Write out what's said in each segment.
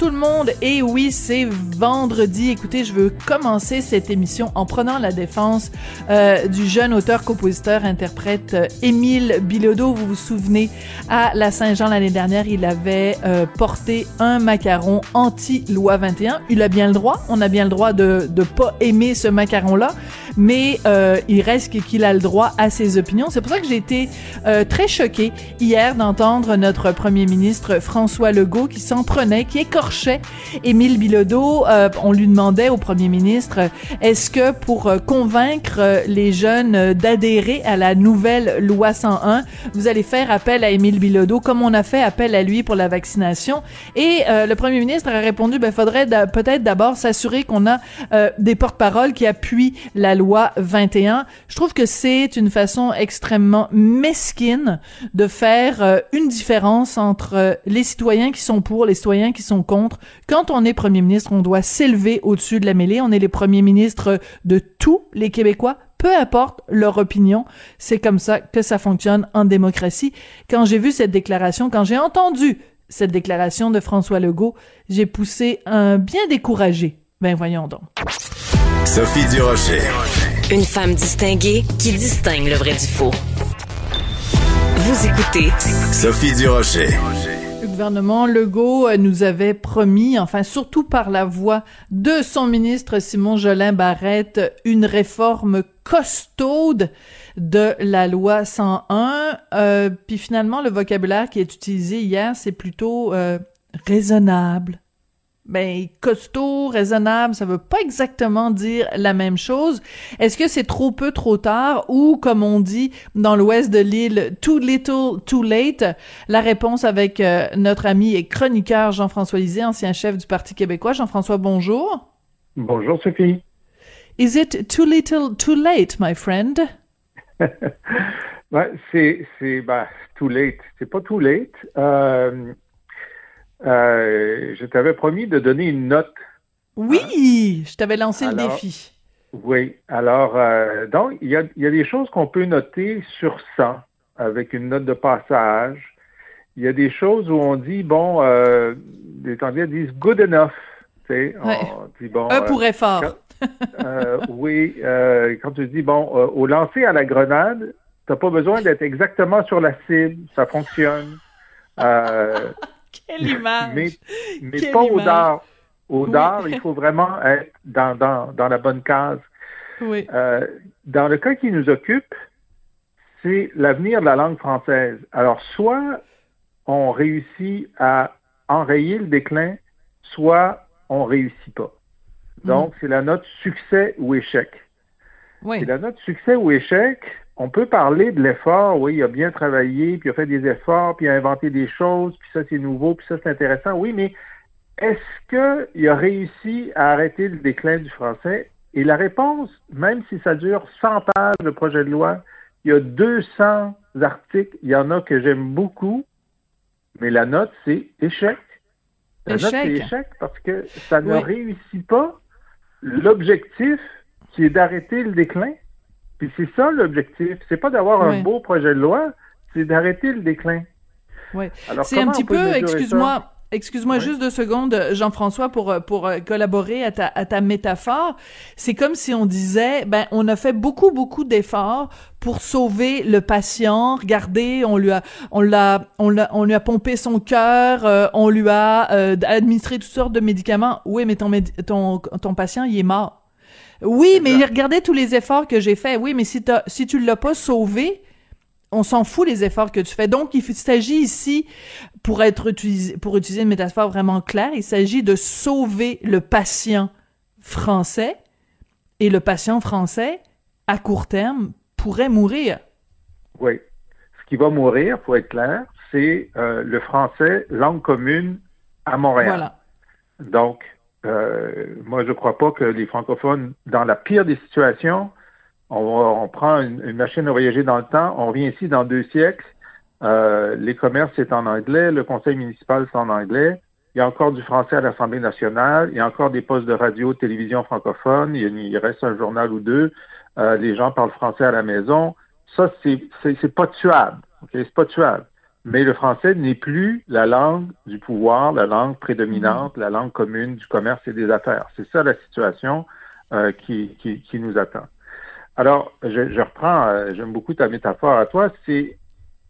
Tout le monde. Et oui, c'est vendredi. Écoutez, je veux commencer cette émission en prenant la défense euh, du jeune auteur, compositeur, interprète euh, Émile Bilodeau. Vous vous souvenez, à la Saint-Jean l'année dernière, il avait euh, porté un macaron anti-loi 21. Il a bien le droit. On a bien le droit de ne pas aimer ce macaron-là. Mais il reste qu'il a le droit à ses opinions. C'est pour ça que j'ai été très choquée hier d'entendre notre premier ministre François Legault qui s'en prenait, qui écorchait Émile Bilodeau. Euh, on lui demandait au premier ministre, est-ce que pour euh, convaincre les jeunes d'adhérer à la nouvelle loi 101, vous allez faire appel à Émile Bilodeau comme on a fait appel à lui pour la vaccination? Et euh, le premier ministre a répondu, ben faudrait peut-être d'abord s'assurer qu'on a des porte-paroles qui appuient la loi 21. Je trouve que c'est une façon extrêmement mesquine de faire euh, une différence entre euh, les citoyens qui sont pour, les citoyens qui sont contre. Quand on est premier ministre, on doit s'élever au-dessus de la mêlée. On est les premiers ministres de tous les Québécois, peu importe leur opinion. C'est comme ça que ça fonctionne en démocratie. Quand j'ai vu cette déclaration, quand j'ai entendu cette déclaration de François Legault, j'ai poussé un bien découragé. Ben voyons donc. Sophie Durocher. Une femme distinguée qui distingue le vrai du faux. Vous écoutez Sophie Durocher. Le gouvernement Legault euh, nous avait promis, enfin surtout par la voix de son ministre Simon Jolin Barrette, une réforme costaude de la loi 101. Euh, puis finalement, le vocabulaire qui est utilisé hier, c'est plutôt euh, raisonnable, ben costaud, raisonnable, ça veut pas exactement dire la même chose. Est-ce que c'est trop peu, trop tard? Ou comme on dit dans l'ouest de l'île, too little, too late? La réponse avec euh, notre ami et chroniqueur Jean-François Lisée, ancien chef du Parti québécois. Jean-François, bonjour. Bonjour Sophie. Is it too little, too late, my friend? ben, c'est c'est ben, too late. C'est pas too late. Euh, euh, je t'avais promis de donner une note. Oui, je t'avais lancé Alors, le défi. Oui. Alors, euh, donc, il y a, y a des choses qu'on peut noter sur 100 avec une note de passage. Il y a des choses où on dit, bon, euh, les Anglais disent good enough. Tu sais, Ouais. on dit, bon, Un pour effort. euh, oui, euh, quand tu dis, bon, au lancer à la grenade, t'as pas besoin d'être exactement sur la cible, ça fonctionne. Quelle image! mais mais Quelle pas au dard. Au Oui. dard, il faut vraiment être dans, dans, dans la bonne case. Oui. Euh, dans le cas qui nous occupe, c'est l'avenir de la langue française. Alors, soit on réussit à enrayer le déclin, soit on réussit pas. Donc, c'est la note succès ou échec. Oui. Et la note succès ou échec, on peut parler de l'effort, oui, il a bien travaillé, puis il a fait des efforts, puis il a inventé des choses, puis ça c'est nouveau, puis ça c'est intéressant, oui, mais est-ce qu'il a réussi à arrêter le déclin du français? Et la réponse, même si ça dure 100 pages de projet de loi, il y a 200 articles, il y en a que j'aime beaucoup, mais la note c'est échec. La note c'est Échec. échec parce que ça ne Oui. réussit pas l'objectif qui est d'arrêter le déclin. Puis c'est ça l'objectif. C'est pas d'avoir Oui. un beau projet de loi, c'est d'arrêter le déclin. Oui. Alors, C'est un petit peu, excuse-moi, excuse-moi Oui. juste deux secondes, Jean-François, pour pour euh, collaborer à ta à ta métaphore. C'est comme si on disait, ben on a fait beaucoup beaucoup d'efforts pour sauver le patient. Regardez, on lui a on l'a on l'a on lui a pompé son cœur, euh, on lui a euh, administré toutes sortes de médicaments. Oui, mais ton ton ton patient il est mort. Oui, mais Exact. regardez tous les efforts que j'ai faits. Oui, mais si t'as si tu l'as pas sauvé, on s'en fout les efforts que tu fais. Donc, il il s'agit ici, pour être utilisé, pour utiliser une métaphore vraiment claire, il s'agit de sauver le patient français et le patient français, à court terme, pourrait mourir. Oui. Ce qui va mourir, pour être clair, c'est euh, le français langue commune à Montréal. Voilà. Donc, euh, moi, je crois pas que les francophones, dans la pire des situations, on, on prend une, une machine à voyager dans le temps, on revient ici dans deux siècles, Euh, les commerces, c'est en anglais. Le conseil municipal, c'est en anglais. Il y a encore du français à l'Assemblée nationale. Il y a encore des postes de radio, télévision francophone. Il, reste un journal ou deux. Euh, les gens parlent français à la maison. Ça, c'est, pas tuable. OK? C'est pas tuable. Mais le français n'est plus la langue du pouvoir, la langue prédominante, la langue commune du commerce et des affaires. C'est ça la situation euh, qui, qui, qui, nous attend. Alors, je, je reprends, euh, j'aime beaucoup ta métaphore à toi, c'est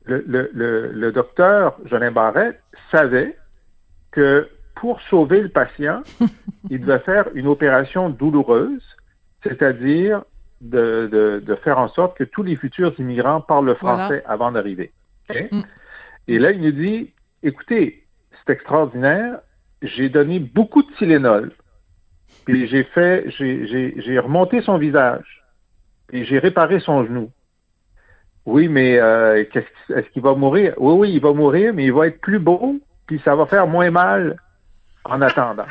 le, le, le, le docteur Jolin Barrette savait que pour sauver le patient, il devait faire une opération douloureuse, c'est-à-dire de, de, de, faire en sorte que tous les futurs immigrants parlent le français avant d'arriver. Mm. Et là, il nous dit, écoutez, c'est extraordinaire, j'ai donné beaucoup de Tylenol, puis j'ai fait, j'ai remonté son visage, et j'ai réparé son genou. Oui, mais euh, est-ce qu'il va mourir? Oui, oui, il va mourir, mais il va être plus beau, puis ça va faire moins mal en attendant.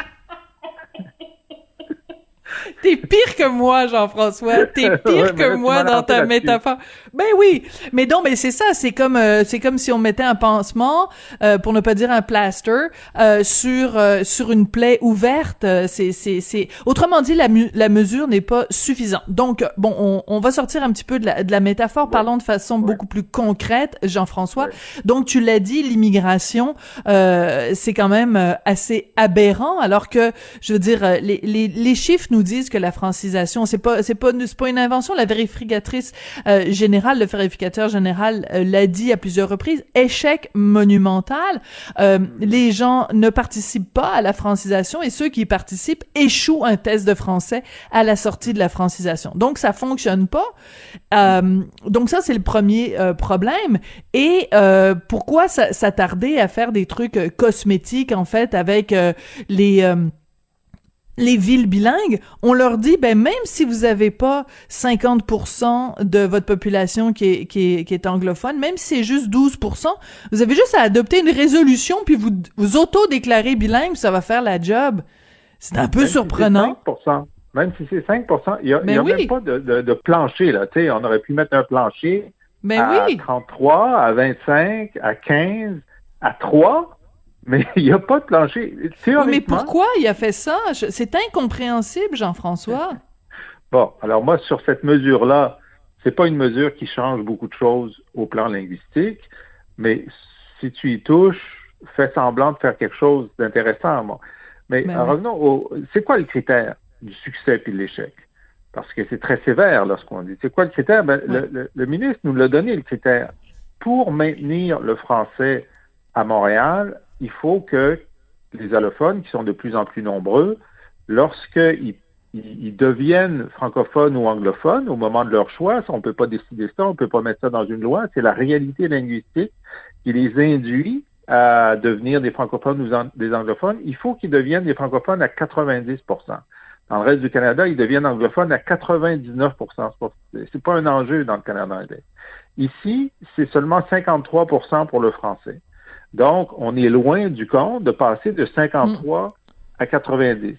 T'es pire que moi, Jean-François. T'es pire que moi dans ta métaphore. Ben oui, mais non, mais c'est ça. C'est comme euh, c'est comme si on mettait un pansement, euh, pour ne pas dire un plaster, euh, sur sur une plaie ouverte. C'est c'est c'est. Autrement dit, la la mesure n'est pas suffisante. Donc bon, on, on va sortir un petit peu de la de la métaphore. Parlons de façon beaucoup plus concrète, Jean-François. Donc tu l'as dit, l'immigration, c'est quand même assez aberrant, alors que je veux dire les les les chiffres nous disent que la francisation, c'est pas c'est pas c'est pas une invention. La vérificatrice euh, générale, le vérificateur général euh, l'a dit à plusieurs reprises. Échec monumental. Euh, les gens ne participent pas à la francisation et ceux qui y participent échouent un test de français à la sortie de la francisation. Donc ça fonctionne pas. donc ça c'est le premier problème. Et pourquoi s'attarder à faire des trucs cosmétiques en fait avec les les villes bilingues, on leur dit, ben même si vous avez pas 50% de votre population qui est, qui est, qui est anglophone, même si c'est juste 12%, vous avez juste à adopter une résolution puis vous vous auto-déclarer bilingue, ça va faire la job. C'est un peu surprenant. même si c'est 5%, il n'y a, y a même pas de, de, plancher, là. Tu sais, on aurait pu mettre un plancher ben à 33, à 25, à 15, à 3 mais il n'y a pas de plancher. mais pourquoi il a fait ça? C'est incompréhensible, Jean-François. Bon, alors moi, sur cette mesure-là, c'est pas une mesure qui change beaucoup de choses au plan linguistique, mais si tu y touches, fais semblant de faire quelque chose d'intéressant. Mais ben revenons au... C'est quoi le critère du succès puis de l'échec? Parce que c'est très sévère lorsqu'on dit. C'est quoi le critère? Ben, le, le ministre nous l'a donné, le critère. Pour maintenir le français à Montréal, il faut que les allophones, qui sont de plus en plus nombreux, lorsqu'ils ils, deviennent francophones ou anglophones au moment de leur choix, on ne peut pas décider ça, on ne peut pas mettre ça dans une loi, c'est la réalité linguistique qui les induit à devenir des francophones ou des anglophones. Il faut qu'ils deviennent des francophones à 90% Dans le reste du Canada, ils deviennent anglophones à 99% C'est pas un enjeu dans le Canada anglais. Ici, c'est seulement 53% pour le français. Donc, on est loin du compte de passer de 53 à 90.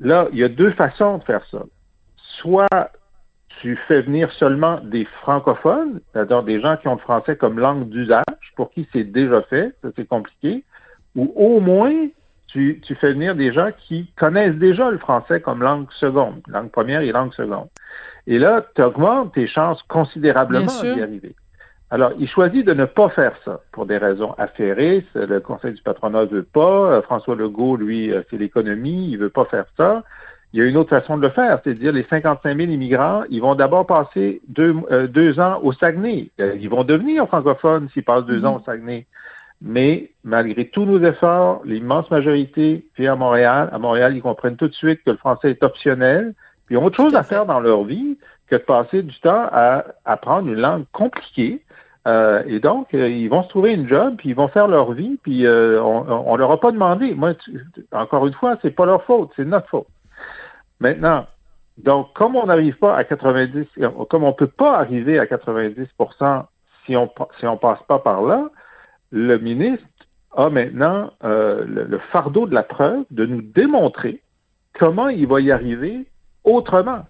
Là, il y a deux façons de faire ça. Soit tu fais venir seulement des francophones, c'est-à-dire des gens qui ont le français comme langue d'usage, pour qui c'est déjà fait, ça c'est compliqué, ou au moins tu, tu, fais venir des gens qui connaissent déjà le français comme langue seconde, langue première et langue seconde. Et là, tu augmentes tes chances considérablement d'y arriver. Alors, il choisit de ne pas faire ça pour des raisons affairées. Le Conseil du patronat ne veut pas. Euh, François Legault, lui, euh, c'est l'économie. Il veut pas faire ça. Il y a une autre façon de le faire, c'est à dire les 55 000 immigrants, ils vont d'abord passer deux, euh, deux, ans au Saguenay. Ils vont devenir francophones s'ils passent deux ans au Saguenay. Mais malgré tous nos efforts, l'immense majorité vit à Montréal. À Montréal, ils comprennent tout de suite que le français est optionnel. Puis ils ont autre chose à faire dans leur vie que de passer du temps à apprendre une langue compliquée euh, et donc, euh, ils vont se trouver une job, puis ils vont faire leur vie, puis euh, on, on leur a pas demandé. Moi, encore une fois, c'est pas leur faute, c'est notre faute. Maintenant, donc, comme on n'arrive pas à 90, comme on peut pas arriver à 90% si on si on passe pas par là, le ministre a maintenant le, fardeau de la preuve de nous démontrer comment il va y arriver autrement.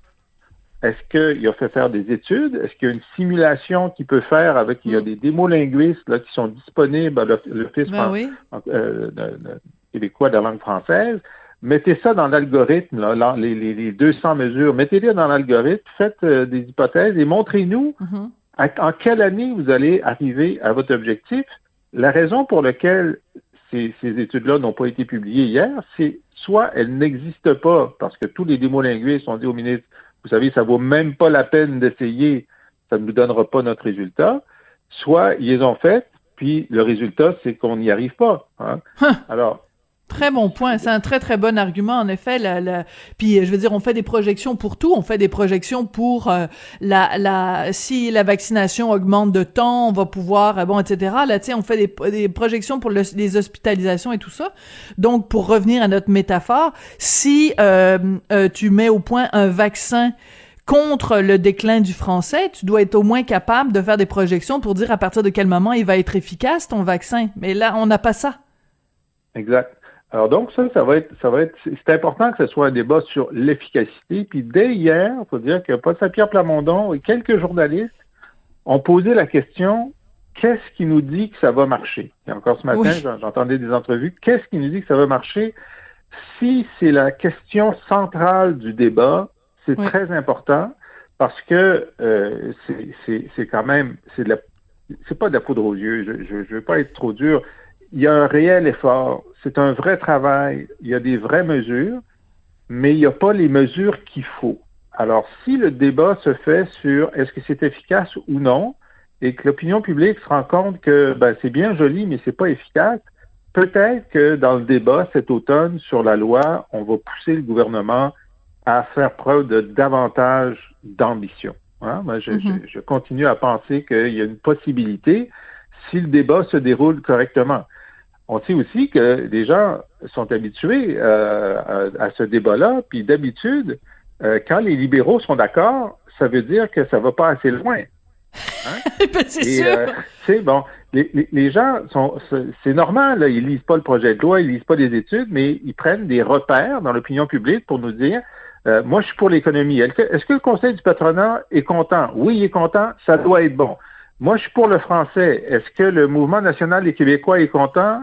Est-ce qu'il a fait faire des études? Est-ce qu'il y a une simulation qu'il peut faire avec, il y a Mm. des démolinguistes là, qui sont disponibles à l'Office Ben oui. euh, québécois de la langue française? Mettez ça dans l'algorithme, là, les, les, les 200 mesures. Mettez-les dans l'algorithme, faites euh, des hypothèses et montrez-nous Mhm. à- en quelle année vous allez arriver à votre objectif. La raison pour laquelle ces, ces études-là n'ont pas été publiées hier, c'est soit elles n'existent pas parce que tous les démolinguistes ont dit au ministre, vous savez, ça vaut même pas la peine d'essayer, ça ne nous donnera pas notre résultat, soit ils les ont faites, puis le résultat, c'est qu'on n'y arrive pas. hein. Alors, Très bon point. C'est un très, très bon argument, en effet. La, Puis, je veux dire, on fait des projections pour tout. On fait des projections pour euh, la, la... si la vaccination augmente de temps, on va pouvoir, euh, bon, etc. Là, tu sais, on fait des, projections pour le- les hospitalisations et tout ça. Donc, pour revenir à notre métaphore, si euh, euh, tu mets au point un vaccin contre le déclin du français, tu dois être au moins capable de faire des projections pour dire à partir de quel moment il va être efficace, ton vaccin. Mais là, on n'a pas ça. Exact. Alors donc ça, ça va être, ça va être, c'est important que ce soit un débat sur l'efficacité. Puis dès hier, il faut dire que Paul Saint-Pierre Plamondon et quelques journalistes ont posé la question qu'est-ce qui nous dit que ça va marcher? Et encore ce matin, Oui. j'entendais des entrevues. Qu'est-ce qui nous dit que ça va marcher? Si c'est la question centrale du débat, c'est Oui. très important parce que euh, c'est- c'est c'est quand même, c'est de la, c'est pas de la poudre aux yeux. Je, je, je veux pas être trop dur il y a un réel effort, c'est un vrai travail, il y a des vraies mesures, mais il n'y a pas les mesures qu'il faut. Alors, si le débat se fait sur est-ce que c'est efficace ou non, et que l'opinion publique se rend compte que ben, c'est bien joli, mais c'est pas efficace, peut-être que dans le débat cet automne sur la loi, on va pousser le gouvernement à faire preuve de davantage d'ambition. Hein? Moi, je, Mhm. je- je continue à penser qu'il y a une possibilité si le débat se déroule correctement. On sait aussi que les gens sont habitués euh, à, à ce débat-là, puis d'habitude, euh, quand les libéraux sont d'accord, ça veut dire que ça va pas assez loin. Ben, c'est sûr. euh, bon, les, les, les gens sont, c'est- normal, là, ils lisent pas le projet de loi, ils lisent pas des études, mais ils prennent des repères dans l'opinion publique pour nous dire, euh, moi, je suis pour l'économie. Est-ce que, est-ce que le Conseil du patronat est content? Oui, il est content, ça doit être bon. Moi, je suis pour le français. Est-ce que le mouvement national des Québécois est content?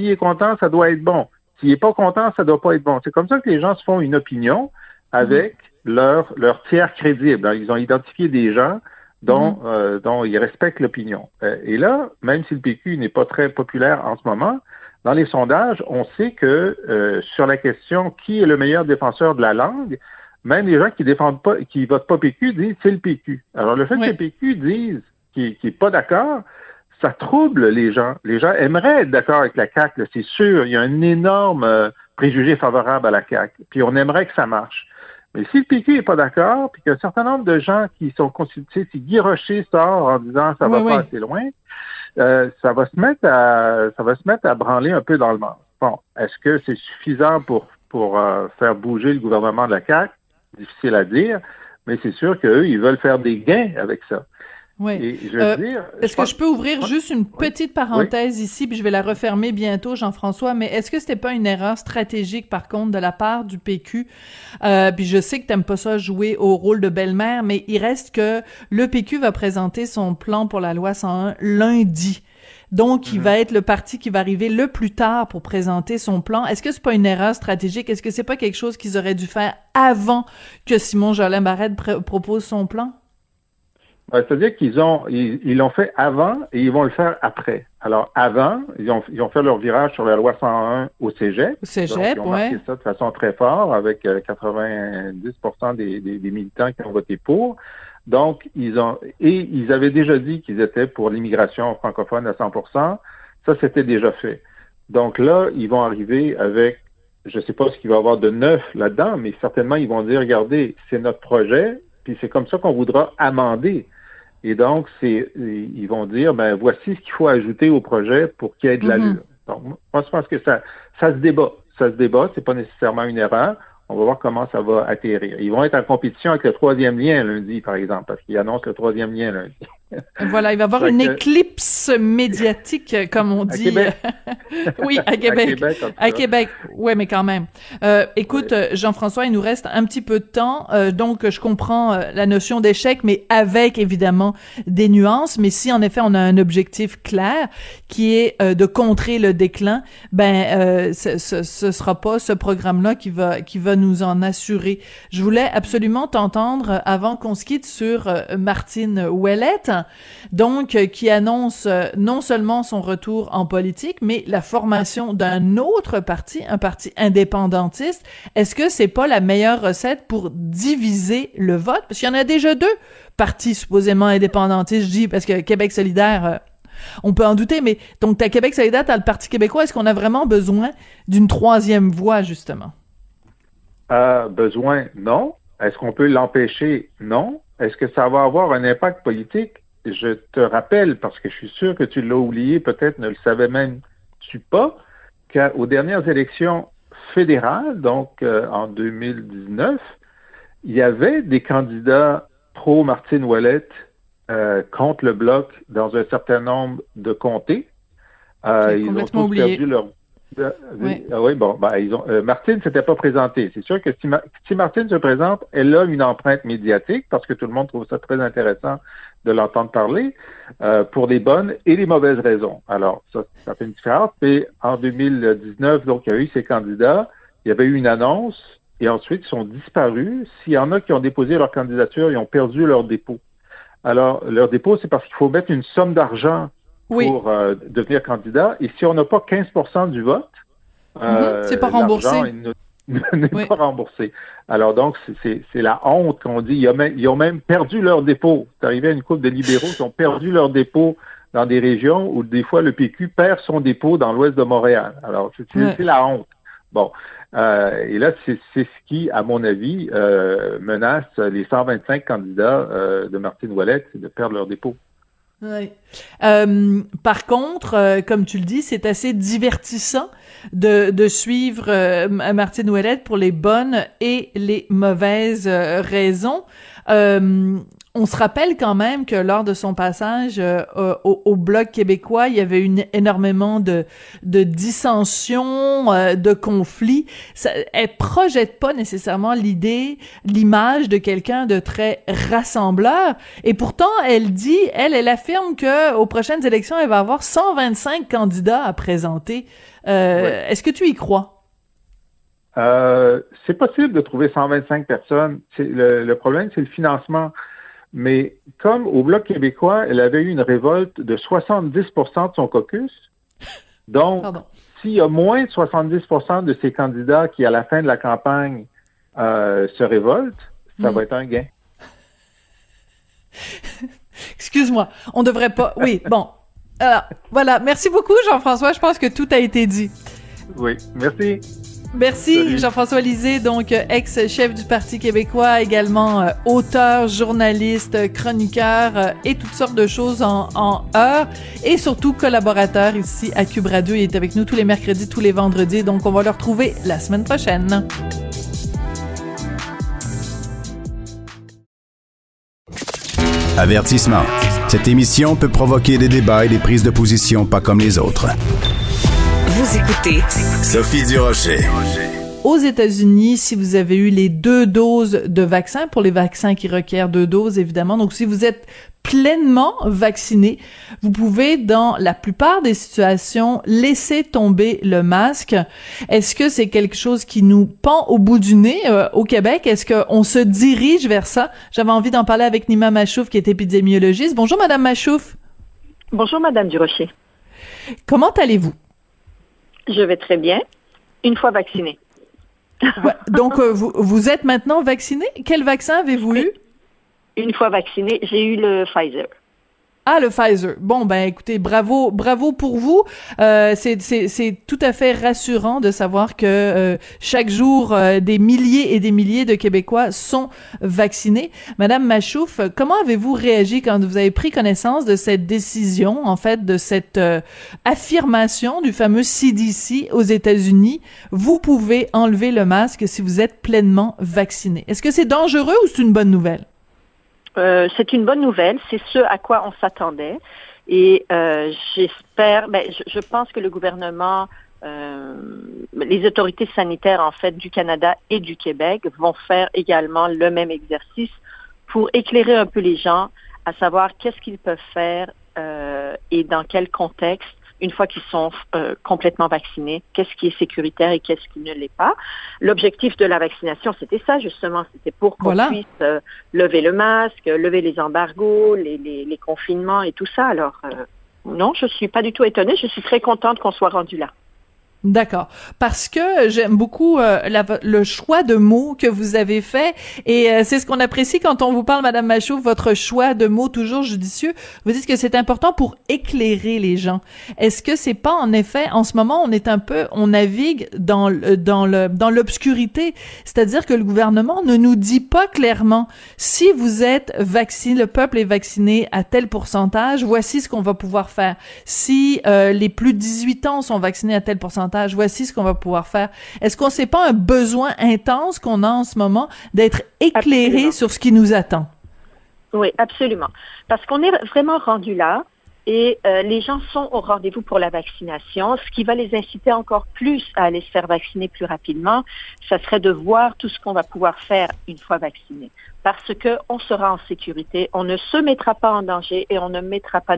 S'il est content, ça doit être bon. S'il est pas content, ça doit pas être bon. C'est comme ça que les gens se font une opinion avec leur, leur tiers crédible. Alors, Ils ont identifié des gens dont, euh, dont ils respectent l'opinion. Euh, et là, même si le PQ n'est pas très populaire en ce moment, dans les sondages, on sait que euh, sur la question qui est le meilleur défenseur de la langue, même les gens qui défendent pas, qui votent pas PQ disent c'est le PQ. Alors le fait Oui. que le PQ dise qu'il n'est pas d'accord, ça trouble les gens. Les gens aimeraient être d'accord avec la CAQ, c'est sûr. Il y a un énorme euh, préjugé favorable à la CAQ. Puis on aimerait que ça marche. Mais si le PQ n'est pas d'accord, puis qu'il y a un certain nombre de gens qui sont constitués, si Guy Rocher sort en disant ça va Oui, pas oui. assez loin, euh, ça va se mettre à ça va se mettre à branler un peu dans le monde. Bon, est-ce que c'est suffisant pour pour euh, faire bouger le gouvernement de la CAQ? Difficile à dire, mais c'est sûr qu'eux, ils veulent faire des gains avec ça. Oui. Euh, Est-ce que je peux ouvrir juste une petite parenthèse ici, puis je vais la refermer bientôt, Jean-François, mais est-ce que c'était pas une erreur stratégique, par contre, de la part du PQ? Euh, puis je sais que t'aimes pas ça jouer au rôle de belle-mère, mais il reste que le PQ va présenter son plan pour la loi 101 lundi. Donc, il Mhm. va être le parti qui va arriver le plus tard pour présenter son plan. Est-ce que c'est pas une erreur stratégique? Est-ce que c'est pas quelque chose qu'ils auraient dû faire avant que Simon Jolin Barrette pr- propose son plan? Ouais, C'est-à-dire qu'ils ont, ils ils l'ont fait avant et ils vont le faire après. Alors, avant, ils ont, ils ont fait leur virage sur la loi 101 au cégep. Au Donc, cégep, ils ont marqué ouais. ça de façon très fort avec euh, 90 des, des, des militants qui ont voté pour. Donc, ils ont, et ils avaient déjà dit qu'ils étaient pour l'immigration francophone à 100% Ça, c'était déjà fait. Donc là, ils vont arriver avec, je ne sais pas ce qu'il va y avoir de neuf là-dedans, mais certainement, ils vont dire, regardez, c'est notre projet, puis c'est comme ça qu'on voudra amender. Et donc, c'est, ils vont dire, ben, voici ce qu'il faut ajouter au projet pour qu'il y ait de Mhm. l'allure. Donc, moi, je pense que ça, ça se débat. Ça se débat, c'est pas nécessairement une erreur. On va voir comment ça va atterrir. Ils vont être en compétition avec le troisième lien lundi, par exemple, parce qu'ils annoncent le troisième lien lundi. Voilà, il va y avoir une éclipse médiatique, comme on dit. oui, à Québec. À Québec, Ouais, mais quand même. Euh, écoute, Jean-François, il nous reste un petit peu de temps, euh, donc je comprends euh, la notion d'échec, mais avec évidemment des nuances. Mais si en effet on a un objectif clair qui est euh, de contrer le déclin, ben ce, ce, ce sera pas ce programme-là qui va qui va nous en assurer. Je voulais absolument t'entendre avant qu'on se quitte sur Martine Ouellette donc euh, qui annonce euh, non seulement son retour en politique, mais la formation d'un autre parti, un parti indépendantiste. Est-ce que c'est pas la meilleure recette pour diviser le vote? Parce qu'il y en a déjà deux partis supposément indépendantistes, je dis, parce que Québec solidaire, euh, on peut en douter, mais donc t'as Québec solidaire, t'as le Parti québécois, est-ce qu'on a vraiment besoin d'une troisième voie, justement? besoin, non. Est-ce qu'on peut l'empêcher? Non. Est-ce que ça va avoir un impact politique? Je te rappelle, parce que je suis sûr que tu l'as oublié, peut-être ne le savais même-tu pas, qu'aux dernières élections fédérales, donc euh, en 2019, il y avait des candidats pro-Martine Ouellette euh, contre le bloc dans un certain nombre de comtés. Euh, ils ont tous perdu leur euh, oui. Ah oui, bon, ben, ils ont, euh, Martine s'était pas présentée. C'est sûr que si, si, Martine se présente, elle a une empreinte médiatique parce que tout le monde trouve ça très intéressant de l'entendre parler euh, pour les bonnes et les mauvaises raisons. Alors, ça, ça fait une différence. Mais en 2019, donc, il y a eu ces candidats, il y avait eu une annonce et ensuite ils sont disparus. S'il y en a qui ont déposé leur candidature, ils ont perdu leur dépôt. Alors, leur dépôt, c'est parce qu'il faut mettre une somme d'argent pour euh, devenir candidat. Et si on n'a pas 15% du vote, mhm. euh, c'est pas remboursé. N'est pas remboursé. Alors donc, c'est la honte qu'on dit. Ils ont, même, perdu leur dépôt. C'est arrivé à une couple de libéraux qui ont perdu leur dépôt dans des régions où des fois le PQ perd son dépôt dans l'ouest de Montréal. Alors, c'est la honte. Bon. Euh, et là, c'est ce qui, à mon avis, euh, menace les 125 candidats euh, de Martine Ouellette, c'est de perdre leur dépôt. Oui. Par contre, comme tu le dis, c'est assez divertissant de, suivre euh, Martine Ouellette pour les bonnes et les mauvaises raisons. On se rappelle quand même que lors de son passage euh, au, Bloc québécois, il y avait une énormément de, de dissensions, euh, de conflits. Ça, elle projette pas nécessairement l'idée, l'image de quelqu'un de très rassembleur. Et pourtant, elle dit, elle, elle affirme que aux prochaines élections, elle va avoir 125 candidats à présenter. Euh, est-ce que tu y crois? c'est possible de trouver 125 personnes. Le, le problème, c'est le financement. Mais comme au Bloc québécois, elle avait eu une révolte de 70% de son caucus, donc s'il y a moins de 70% de ces candidats qui, à la fin de la campagne, euh, se révoltent, ça hmm. va être un gain. Excuse-moi, on devrait pas. Oui, bon. Alors, voilà. Merci beaucoup, Jean-François. Je pense que tout a été dit. Oui, merci. Merci Jean-François Lisée, donc ex-chef du Parti québécois, également euh, auteur, journaliste, chroniqueur euh, et toutes sortes de choses en, en heure et surtout collaborateur ici à Cube Radio. Il est avec nous tous les mercredis, tous les vendredis, donc on va le retrouver la semaine prochaine. Avertissement. Cette émission peut provoquer des débats et des prises de position pas comme les autres. Vous écoutez Sophie Durocher. Aux États-Unis, si vous avez eu les deux doses de vaccin, pour les vaccins qui requièrent deux doses, évidemment, donc si vous êtes pleinement vacciné, vous pouvez, dans la plupart des situations, laisser tomber le masque. Est-ce que c'est quelque chose qui nous pend au bout du nez euh, au Québec? Est-ce qu'on se dirige vers ça? J'avais envie d'en parler avec Nima Machouf, qui est épidémiologiste. Bonjour, Madame Machouf. Bonjour, Madame Durocher. Comment allez-vous? Je vais très bien, une fois vaccinée. donc, euh, vous, vous êtes maintenant vacciné? Quel vaccin avez-vous eu? Une fois vaccinée, j'ai eu le Pfizer. Ah, le Pfizer. Bon, ben écoutez, bravo, bravo pour vous. Euh, c'est tout à fait rassurant de savoir que euh, chaque jour, euh, des milliers et des milliers de Québécois sont vaccinés. Madame Machouf, comment avez-vous réagi quand vous avez pris connaissance de cette décision, en fait, de cette euh, affirmation du fameux CDC aux États-Unis? Vous pouvez enlever le masque si vous êtes pleinement vacciné. Est-ce que c'est dangereux ou c'est une bonne nouvelle? Euh, c'est une bonne nouvelle. C'est ce à quoi on s'attendait. Et euh, j'espère, ben, je, pense que le gouvernement, euh, les autorités sanitaires en fait du Canada et du Québec vont faire également le même exercice pour éclairer un peu les gens à savoir qu'est-ce qu'ils peuvent faire euh, et dans quel contexte une fois qu'ils sont euh, complètement vaccinés, qu'est-ce qui est sécuritaire et qu'est-ce qui ne l'est pas. L'objectif de la vaccination, c'était ça justement, c'était pour qu'on puisse euh, lever le masque, lever les embargos, les, les, les confinements et tout ça. Alors euh, non, je suis pas du tout étonnée, je suis très contente qu'on soit rendu là. D'accord. Parce que j'aime beaucoup euh, le choix de mots que vous avez fait et euh, c'est ce qu'on apprécie quand on vous parle, Madame Machouf, votre choix de mots toujours judicieux. Vous dites que c'est important pour éclairer les gens. Est-ce que c'est pas en effet, en ce moment, on est un peu, on navigue dans dans le dans l'obscurité, c'est-à-dire que le gouvernement ne nous dit pas clairement si vous êtes vacciné, le peuple est vacciné à tel pourcentage, voici ce qu'on va pouvoir faire. Si euh, les plus de 18 ans sont vaccinés à tel pourcentage voici ce qu'on va pouvoir faire. Est-ce qu'on sait pas un besoin intense qu'on a en ce moment d'être éclairé sur ce qui nous attend? Oui, absolument. Parce qu'on est vraiment rendu là et euh, les gens sont au rendez-vous pour la vaccination. Ce qui va les inciter encore plus à aller se faire vacciner plus rapidement, ça serait de voir tout ce qu'on va pouvoir faire une fois vacciné. Parce que on sera en sécurité, on ne se mettra pas en danger et on ne mettra pas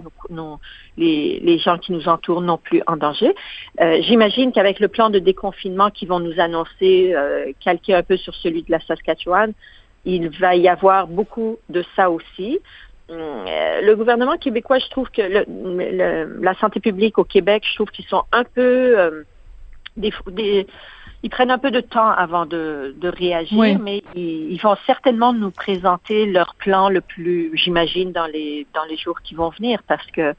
les, gens qui nous entourent non plus en danger. Euh, J'imagine qu'avec le plan de déconfinement qu'ils vont nous annoncer, euh, calqué un peu sur celui de la Saskatchewan, il va y avoir beaucoup de ça aussi. Euh, le gouvernement québécois, je trouve que la santé publique au Québec, je trouve qu'ils sont un peu des, ils prennent un peu de temps avant de, de réagir, oui. mais ils, ils, vont certainement nous présenter leur plan le plus, j'imagine, dans les dans les jours qui vont venir, parce que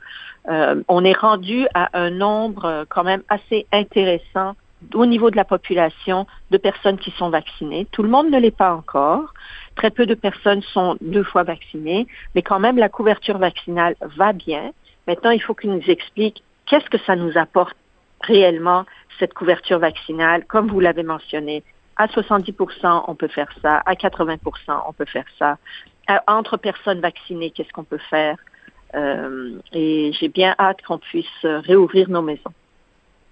euh, on est rendu à un nombre quand même assez intéressant au niveau de la population de personnes qui sont vaccinées. Tout le monde ne l'est pas encore. Très peu de personnes sont deux fois vaccinées, mais quand même la couverture vaccinale va bien. Maintenant, il faut qu'ils nous expliquent qu'est-ce que ça nous apporte réellement, cette couverture vaccinale. Comme vous l'avez mentionné, à 70% on peut faire ça, à 80% on peut faire ça. Entre personnes vaccinées, qu'est-ce qu'on peut faire? Euh, et j'ai bien hâte qu'on puisse réouvrir nos maisons.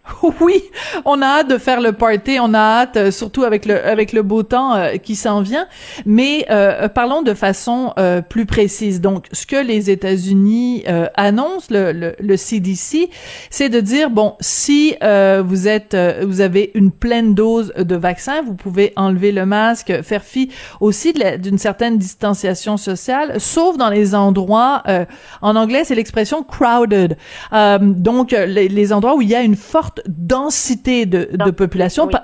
Oui, on a hâte de faire le party, on a hâte, euh, surtout avec le avec le beau temps euh, qui s'en vient. Mais euh, parlons de façon euh, plus précise. Donc, ce que les États-Unis euh, annoncent, le, le, le CDC, c'est de dire bon, si vous êtes, vous avez une pleine dose de vaccin, vous pouvez enlever le masque, faire fi aussi d'une certaine distanciation sociale, sauf dans les endroits, en anglais, c'est l'expression crowded. donc, les, les endroits où il y a une forte densité de, de population. Oui. Par,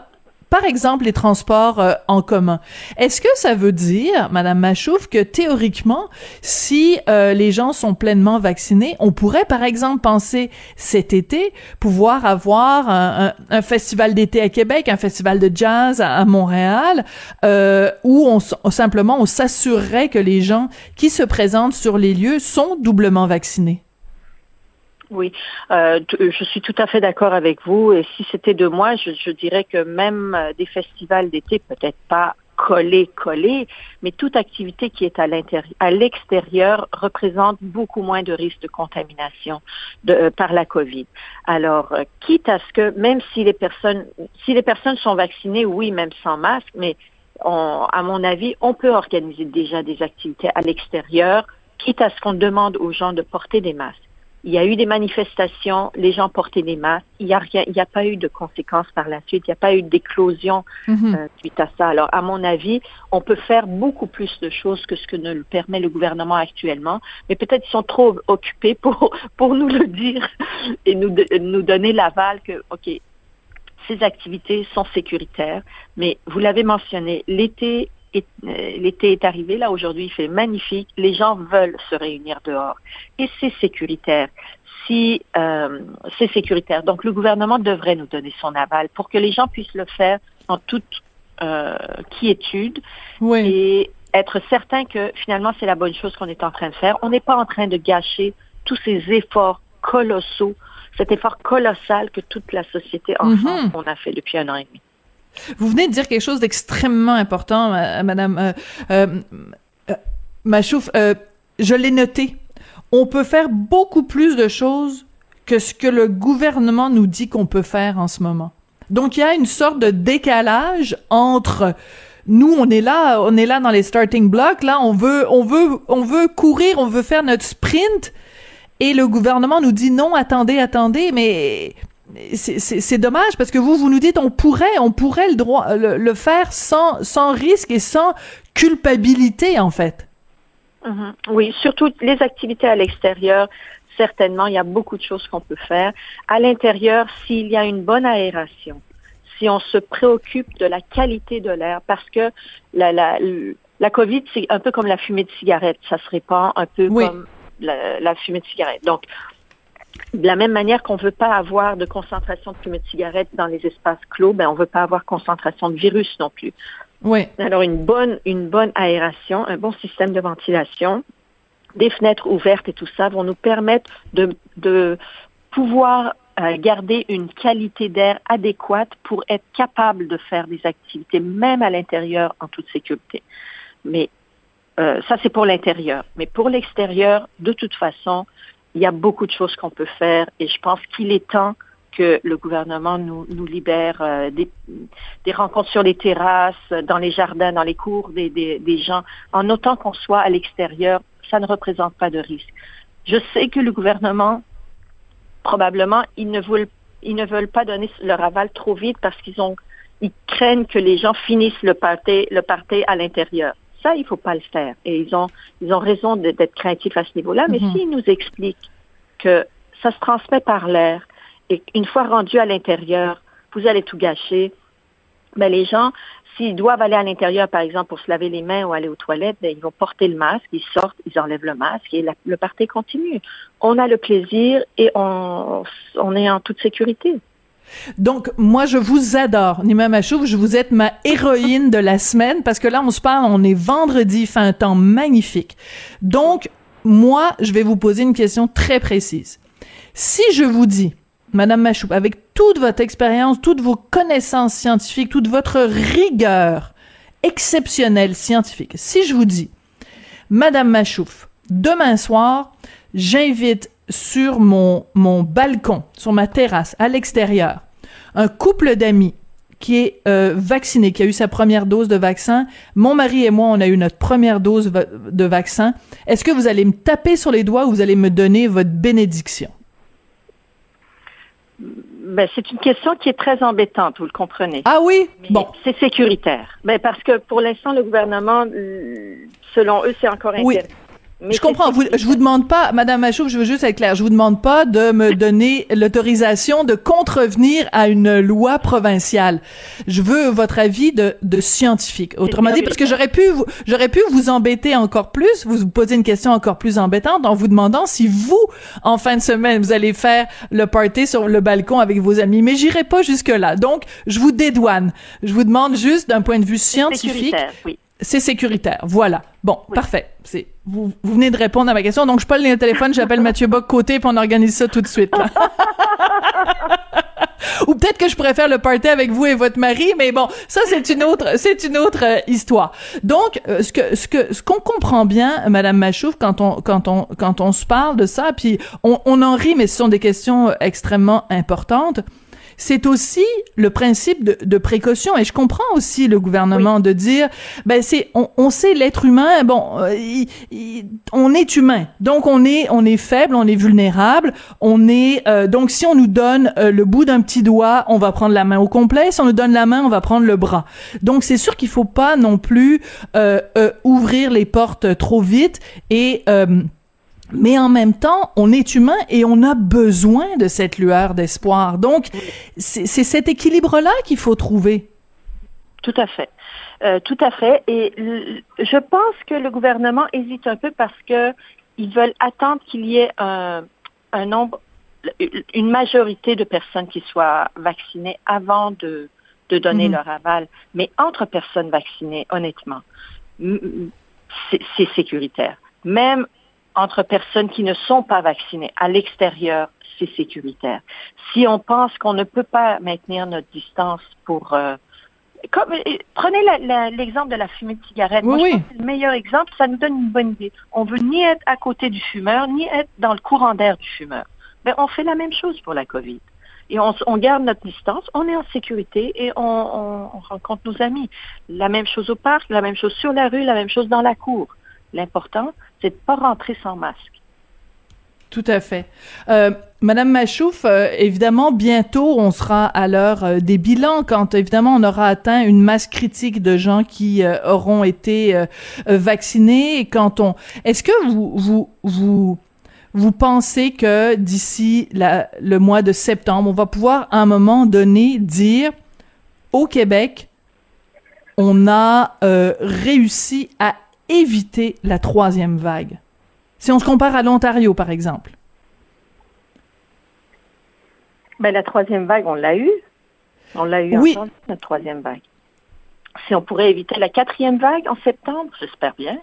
par, exemple, les transports euh, en commun. Est-ce que ça veut dire, Madame Machouf, que théoriquement, si euh, les gens sont pleinement vaccinés, on pourrait, par exemple, penser cet été pouvoir avoir un, un, un festival d'été à Québec, un festival de jazz à, à Montréal, euh, où on, simplement on s'assurerait que les gens qui se présentent sur les lieux sont doublement vaccinés? Oui, euh, je suis tout à fait d'accord avec vous. Et si c'était de moi, je, dirais que même euh, des festivals d'été, peut-être pas collés, collés, mais toute activité qui est à à l'extérieur représente beaucoup moins de risques de contamination euh, par la COVID. Alors, euh, quitte à ce que, même si les personnes, si les personnes sont vaccinées, oui, même sans masque, mais à mon avis, on peut organiser déjà des activités à l'extérieur, quitte à ce qu'on demande aux gens de porter des masques. Il y a eu des manifestations, les gens portaient des masques. Il n'y a rien, il n'y a pas eu de conséquences par la suite. Il n'y a pas eu d'éclosion mm -hmm. euh, suite à ça. Alors, à mon avis, on peut faire beaucoup plus de choses que ce que ne le permet le gouvernement actuellement. Mais peut-être ils sont trop occupés pour pour nous le dire et nous nous donner l'aval que ok, ces activités sont sécuritaires. Mais vous l'avez mentionné, l'été l'été est arrivé, là aujourd'hui il fait magnifique, les gens veulent se réunir dehors et c'est sécuritaire. Si euh, c'est sécuritaire, donc le gouvernement devrait nous donner son aval pour que les gens puissent le faire en toute euh, quiétude oui. et être certain que finalement c'est la bonne chose qu'on est en train de faire. On n'est pas en train de gâcher tous ces efforts colossaux, cet effort colossal que toute la société ensemble mm -hmm. on a fait depuis un an et demi. Vous venez de dire quelque chose d'extrêmement important, Madame. Euh, euh, Machouf, euh, je l'ai noté. On peut faire beaucoup plus de choses que ce que le gouvernement nous dit qu'on peut faire en ce moment. Donc il y a une sorte de décalage entre nous on est là, on est là dans les starting blocks, là on veut on veut on veut courir, on veut faire notre sprint et le gouvernement nous dit non, attendez, attendez, mais c'est dommage parce que vous vous nous dites on pourrait on pourrait le droit le, faire sans sans risque et sans culpabilité en fait. Mm-hmm. Oui, surtout les activités à l'extérieur, certainement, il y a beaucoup de choses qu'on peut faire. À l'intérieur, s'il y a une bonne aération, si on se préoccupe de la qualité de l'air, parce que la, la, la COVID, c'est un peu comme la fumée de cigarette. Ça se répand un peu comme la, fumée de cigarette. Donc, de la même manière qu'on ne veut pas avoir de concentration de fumée de cigarette dans les espaces clos, ben on ne veut pas avoir concentration de virus non plus. Oui. Alors une bonne une bonne aération, un bon système de ventilation, des fenêtres ouvertes et tout ça vont nous permettre de, de pouvoir euh, garder une qualité d'air adéquate pour être capable de faire des activités, même à l'intérieur, en toute sécurité. Mais euh, ça, c'est pour l'intérieur. Mais pour l'extérieur, de toute façon, il y a beaucoup de choses qu'on peut faire et je pense qu'il est temps que le gouvernement nous, libère euh, des, rencontres sur les terrasses, dans les jardins, dans les cours des, gens, en autant qu'on soit à l'extérieur ça ne représente pas de risque. Je sais que le gouvernement, probablement, ils ne veulent, pas donner leur aval trop vite parce qu'ils craignent que les gens finissent le party, le party à l'intérieur. Ça, il faut pas le faire. Et ils ont, ils ont raison d'être craintifs à ce niveau-là. Mais mm-hmm. s'ils nous expliquent que ça se transmet par l'air et une fois rendu à l'intérieur, vous allez tout gâcher, mais les gens, S'ils doivent aller à l'intérieur, par exemple, pour se laver les mains ou aller aux toilettes, ben, ils vont porter le masque, ils sortent, ils enlèvent le masque et le party continue. On a le plaisir et on, on est en toute sécurité. Donc, moi, je vous adore, Nima Machouf. Je vous êtes ma héroïne de la semaine parce que là, on se parle, on est vendredi, fait un temps magnifique. Donc, moi, je vais vous poser une question très précise. Si je vous dis, Madame Machoup, avec toute votre expérience, toutes vos connaissances scientifiques, toute votre rigueur exceptionnelle scientifique, si je vous dis, Madame Machouf, demain soir, j'invite sur mon, mon balcon, sur ma terrasse, à l'extérieur, un couple d'amis qui est euh, vacciné, qui a eu sa première dose de vaccin. Mon mari et moi, on a eu notre première dose de vaccin. Est-ce que vous allez me taper sur les doigts ou vous allez me donner votre bénédiction? Ben, c'est une question qui est très embêtante, vous le comprenez. Ah oui? bon. C'est sécuritaire. Ben, parce que pour l'instant, le gouvernement, selon eux, c'est encore oui je comprends. Vous, je vous demande pas, Madame Machouf, je veux juste être claire. Je vous demande pas de me donner l'autorisation de contrevenir à une loi provinciale. Je veux votre avis de, de scientifique. Autrement dit, parce que j'aurais pu, vous, j'aurais pu vous embêter encore plus, vous poser une question encore plus embêtante en vous demandant si vous, en fin de semaine, vous allez faire le party sur le balcon avec vos amis. Mais j'irai pas jusque là. Donc, je vous dédouane. Je vous demande juste d'un point de vue scientifique. Oui. C'est sécuritaire. Voilà. Bon, parfait. C'est vous, vous venez de répondre à ma question. Donc je pas le téléphone, j'appelle Mathieu Bock côté puis on organise ça tout de suite. Ou peut-être que je pourrais faire le party avec vous et votre mari, mais bon, ça c'est une autre, c'est une autre euh, histoire. Donc, euh, ce que, ce que, ce qu'on comprend bien, Madame Machouf, quand on, quand on, quand on se parle de ça, puis on, on en rit, mais ce sont des questions extrêmement importantes c'est aussi le principe de, de, précaution. Et je comprends aussi le gouvernement de dire, ben c'est, on, on sait l'être humain, bon, euh, on est humain, donc on est, on est faible, on est vulnérable, on est, euh, donc si on nous donne euh, le bout d'un petit doigt, on va prendre la main au complet. Si on nous donne la main, on va prendre le bras. Donc c'est sûr qu'il faut pas non plus ouvrir les portes trop vite et mais en même temps, on est humain et on a besoin de cette lueur d'espoir. Donc, c'est cet équilibre-là qu'il faut trouver. Tout à fait. Euh, tout à fait. Et je pense que le gouvernement hésite un peu parce que ils veulent attendre qu'il y ait un, nombre, une majorité de personnes qui soient vaccinées avant de, de donner mhm. leur aval. Mais entre personnes vaccinées, honnêtement, c'est sécuritaire. Même entre personnes qui ne sont pas vaccinées à l'extérieur, c'est sécuritaire. Si on pense qu'on ne peut pas maintenir notre distance pour euh, comme, prenez l'exemple de la fumée de cigarette. Oui, Moi, je pense que c'est le meilleur exemple. Ça nous donne une bonne idée. On veut ni être à côté du fumeur, ni être dans le courant d'air du fumeur. Mais on fait la même chose pour la COVID. Et on, on garde notre distance, on est en sécurité et on, on, on, rencontre nos amis. La même chose au parc, la même chose sur la rue, la même chose dans la cour. L'important, c'est de pas rentrer sans masque. Tout à fait. Euh, Madame Machouf, euh, évidemment, bientôt, on sera à l'heure euh, des bilans quand, évidemment, on aura atteint une masse critique de gens qui auront été vaccinés. Quand on, est-ce que vous, vous, vous, vous pensez que d'ici le mois de septembre, on va pouvoir, à un moment donné, dire au Québec, on a réussi à éviter la troisième vague? Si on se compare à l'Ontario, par exemple. Ben, la troisième vague, on l'a eu. On l'a eu oui. ensemble, la troisième vague. Si on pourrait éviter la quatrième vague en septembre, j'espère bien.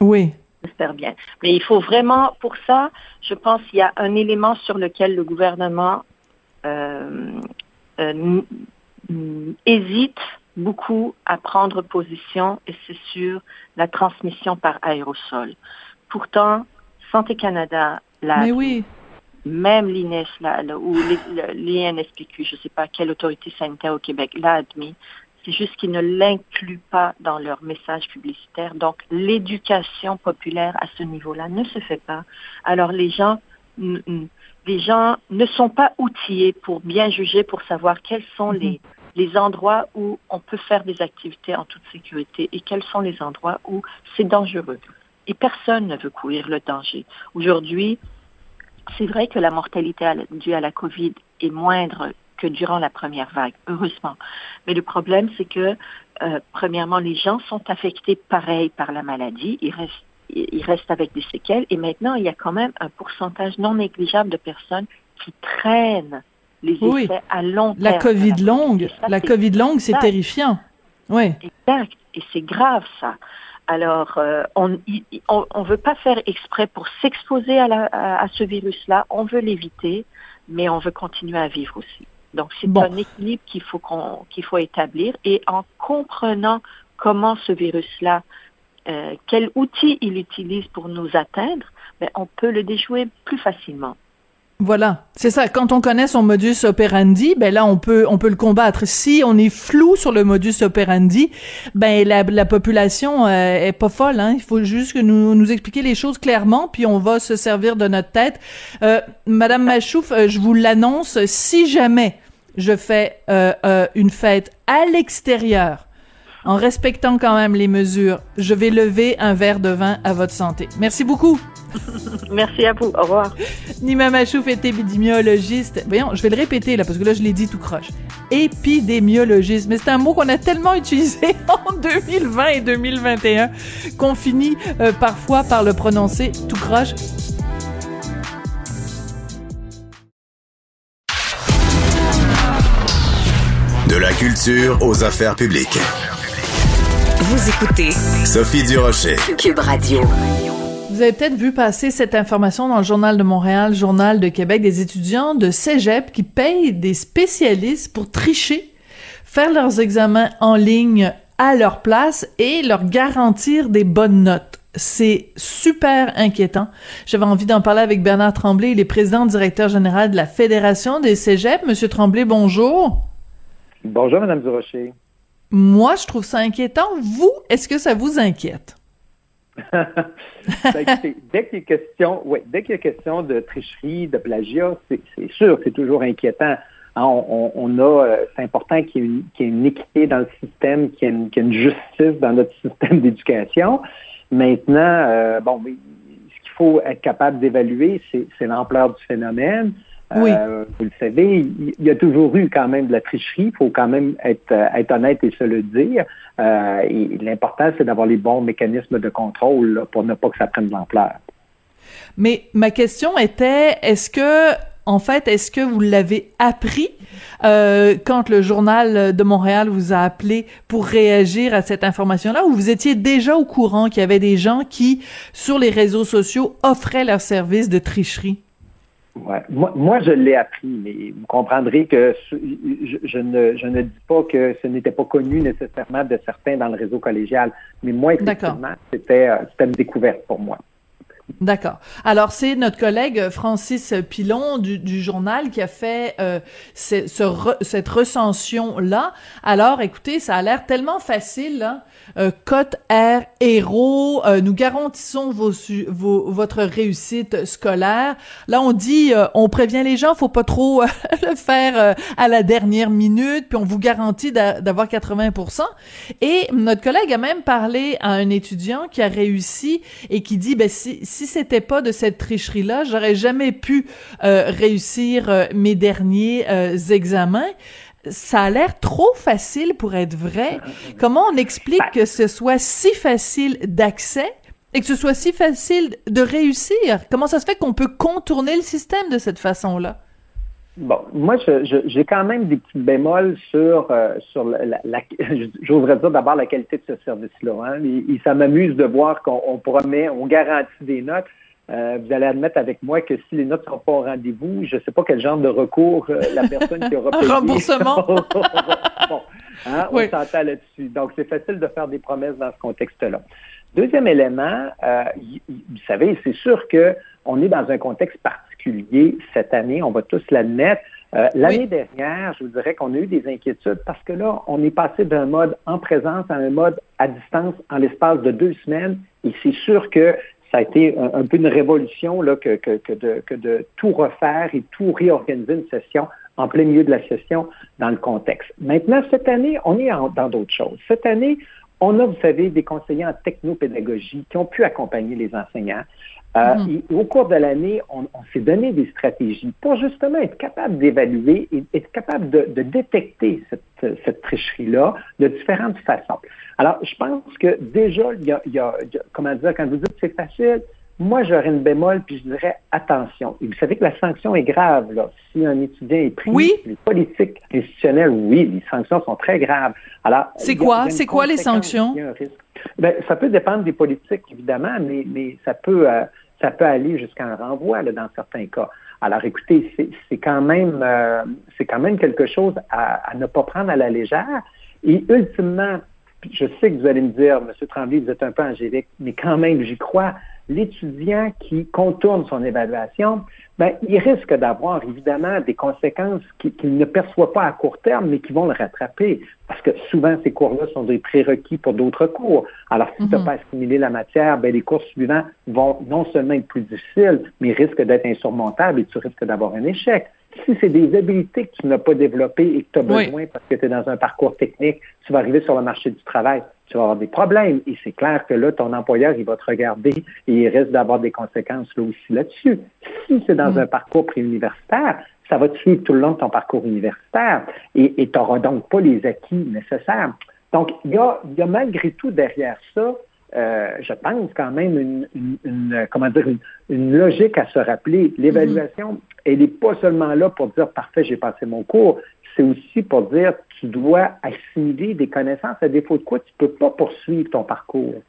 Oui. J'espère bien. Mais il faut vraiment, pour ça, je pense qu'il y a un élément sur lequel le gouvernement euh, euh, hésite beaucoup à prendre position, et c'est sur la transmission par aérosol. Pourtant, Santé Canada l'a Mais oui. même l'INES là, là, ou l'INSPQ, je ne sais pas quelle autorité sanitaire au Québec l'a admis. C'est juste qu'ils ne l'incluent pas dans leur message publicitaire. Donc, l'éducation populaire à ce niveau-là ne se fait pas. Alors, les gens, les gens ne sont pas outillés pour bien juger, pour savoir quels sont Mhm. les, les endroits où on peut faire des activités en toute sécurité et quels sont les endroits où c'est dangereux. Et personne ne veut courir le danger. Aujourd'hui, c'est vrai que la mortalité due à la COVID est moindre que durant la première vague, heureusement. Mais le problème, c'est que, euh, premièrement, les gens sont affectés pareil par la maladie. Ils restent avec des séquelles. Et maintenant, il y a quand même un pourcentage non négligeable de personnes qui traînent les Oui. effets à long terme. La COVID longue, Et ça, la COVID longue, c'est terrifiant. Oui. Exact. Et c'est grave, ça. Alors, euh, on on veut pas faire exprès pour s'exposer à, la- à, à ce virus-là. On veut l'éviter, mais on veut continuer à vivre aussi. Donc, c'est Bon. un équilibre qu'il faut qu'on qu'il faut établir. Et en comprenant comment ce virus-là, euh, quel outil il utilise pour nous atteindre, ben, on peut le déjouer plus facilement. Voilà, c'est ça. Quand on connaît son modus operandi, ben là on peut on peut le combattre. Si on est flou sur le modus operandi, ben la, la population euh, est pas folle. Hein. Il faut juste que nous nous expliquer les choses clairement, puis on va se servir de notre tête. Euh, Madame Machouf, euh, je vous l'annonce. Si jamais je fais euh, euh, une fête à l'extérieur, en respectant quand même les mesures, je vais lever un verre de vin à votre santé. Merci beaucoup. Merci à vous. Au revoir. Nima Machouf est épidémiologiste. Voyons, je vais le répéter là parce que là je l'ai dit tout croche. Épidémiologiste, mais c'est un mot qu'on a tellement utilisé en 2020 et 2021 qu'on finit euh, parfois par le prononcer tout croche. De la culture aux affaires publiques. Vous écoutez Sophie Durocher. Cube Radio. Vous avez peut-être vu passer cette information dans le Journal de Montréal, Journal de Québec, des étudiants de cégep qui payent des spécialistes pour tricher, faire leurs examens en ligne à leur place et leur garantir des bonnes notes. C'est super inquiétant. J'avais envie d'en parler avec Bernard Tremblay, il est président directeur général de la Fédération des cégeps. Monsieur Tremblay, bonjour. Bonjour, Madame Durocher. Moi, je trouve ça inquiétant. Vous, est-ce que ça vous inquiète? Ben, dès qu'il y a question, ouais, dès qu'il a question de tricherie, de plagiat, c'est sûr, c'est toujours inquiétant. Hein, on, a, euh, c'est important qu'il y, ait une- équité dans le système, qu'il y ait une, justice dans notre système d'éducation. Maintenant, euh, bon, mais ce qu'il faut être capable d'évaluer, c'est l'ampleur du phénomène. Oui. Euh, vous le savez, il y a toujours eu quand même de la tricherie. Il faut quand même être, euh, être honnête et se le dire. Euh, l'important, c'est d'avoir les bons mécanismes de contrôle là, pour ne pas que ça prenne de l'ampleur. Mais ma question était, est-ce que, en fait, est-ce que vous l'avez appris euh, quand le journal de Montréal vous a appelé pour réagir à cette information-là, ou vous étiez déjà au courant qu'il y avait des gens qui, sur les réseaux sociaux, offraient leurs services de tricherie? Ouais. Moi, moi, je l'ai appris, mais vous comprendrez que je, je, ne, je ne dis pas que ce n'était pas connu nécessairement de certains dans le réseau collégial. Mais moi, effectivement, c'était une découverte pour moi. D'accord. Alors c'est notre collègue Francis Pilon du, du journal qui a fait euh, ce, cette recension là. Alors écoutez, ça a l'air tellement facile. Hein? Euh, Cote R héros, euh, nous garantissons vos, vos, votre réussite scolaire. Là on dit, euh, on prévient les gens, faut pas trop le faire à la dernière minute, puis on vous garantit d'avoir 80%. Et notre collègue a même parlé à un étudiant qui a réussi et qui dit, ben si si c'était pas de cette tricherie-là, j'aurais jamais pu euh, réussir euh, mes derniers euh, examens. Ça a l'air trop facile pour être vrai. Comment on explique que ce soit si facile d'accès et que ce soit si facile de réussir? Comment ça se fait qu'on peut contourner le système de cette façon-là? Bon, moi, j'ai quand même des petits bémols sur, sur la, j'oserais dire d'abord la qualité de ce service-là. Hein. Et, ça m'amuse de voir qu'on promet, on garantit des notes. Euh, vous allez admettre avec moi que si les notes ne sont pas au rendez-vous, je ne sais pas quel genre de recours euh, la personne qui aura payé. Remboursement. bon, hein, on s'entend là-dessus. Donc, c'est facile de faire des promesses dans ce contexte-là. Deuxième élément, euh, vous savez, c'est sûr qu'on est dans un contexte particulier cette année, on va tous l'admettre. L'année dernière, je vous dirais qu'on a eu des inquiétudes parce que là, on est passé d'un mode en présence à un mode à distance en l'espace de deux semaines. Et c'est sûr que ça a été un, peu une révolution là, que, que, de, que de tout refaire et tout réorganiser une session en plein milieu de la session dans le contexte. Maintenant, cette année, on est dans d'autres choses. Cette année, on a, vous savez, des conseillers en technopédagogie qui ont pu accompagner les enseignants. Euh, mhm. au cours de l'année, on, s'est donné des stratégies pour justement être capable d'évaluer et être capable de, détecter cette, cette tricherie-là de différentes façons. Alors, je pense que déjà, il y a, il y a comment dire, quand vous dites c'est facile, moi, j'aurais une bémol, puis je dirais attention. Et vous savez que la sanction est grave, là. Si un étudiant est pris, oui. les politiques institutionnelles, oui, les sanctions sont très graves. Alors, c'est quoi? C'est quoi les sanctions? Ben, ça peut dépendre des politiques, évidemment, mais, mais ça peut euh, ça peut aller jusqu'à un renvoi là, dans certains cas. Alors, écoutez, c'est quand même euh, c'est quand même quelque chose à, à, ne pas prendre à la légère. Et ultimement, je sais que vous allez me dire, M. Tremblay, vous êtes un peu angélique, mais quand même, j'y crois l'étudiant qui contourne son évaluation, ben, il risque d'avoir évidemment des conséquences qu'il ne perçoit pas à court terme, mais qui vont le rattraper. Parce que souvent, ces cours-là sont des prérequis pour d'autres cours. Alors, si tu n'as mhm. pas assimilé la matière, ben, les cours suivants vont non seulement être plus difficiles, mais risquent d'être insurmontables et tu risques d'avoir un échec. Si c'est des habiletés que tu n'as pas développées et que tu as besoin parce que tu es dans un parcours technique, tu vas arriver sur le marché du travail tu vas avoir des problèmes. Et c'est clair que là, ton employeur, il va te regarder et il risque d'avoir des conséquences là aussi là-dessus. Si c'est dans mm. un parcours préuniversitaire, ça va te suivre tout le long de ton parcours universitaire et tu n'auras donc pas les acquis nécessaires. Donc, il y a, y a malgré tout derrière ça, euh, je pense quand même une, une, comment dire une, logique à se rappeler. L'évaluation, mm-hmm. elle n'est pas seulement là pour dire parfait, j'ai passé mon cours c'est aussi pour dire tu dois assimiler des connaissances, à défaut de quoi tu peux pas poursuivre ton parcours.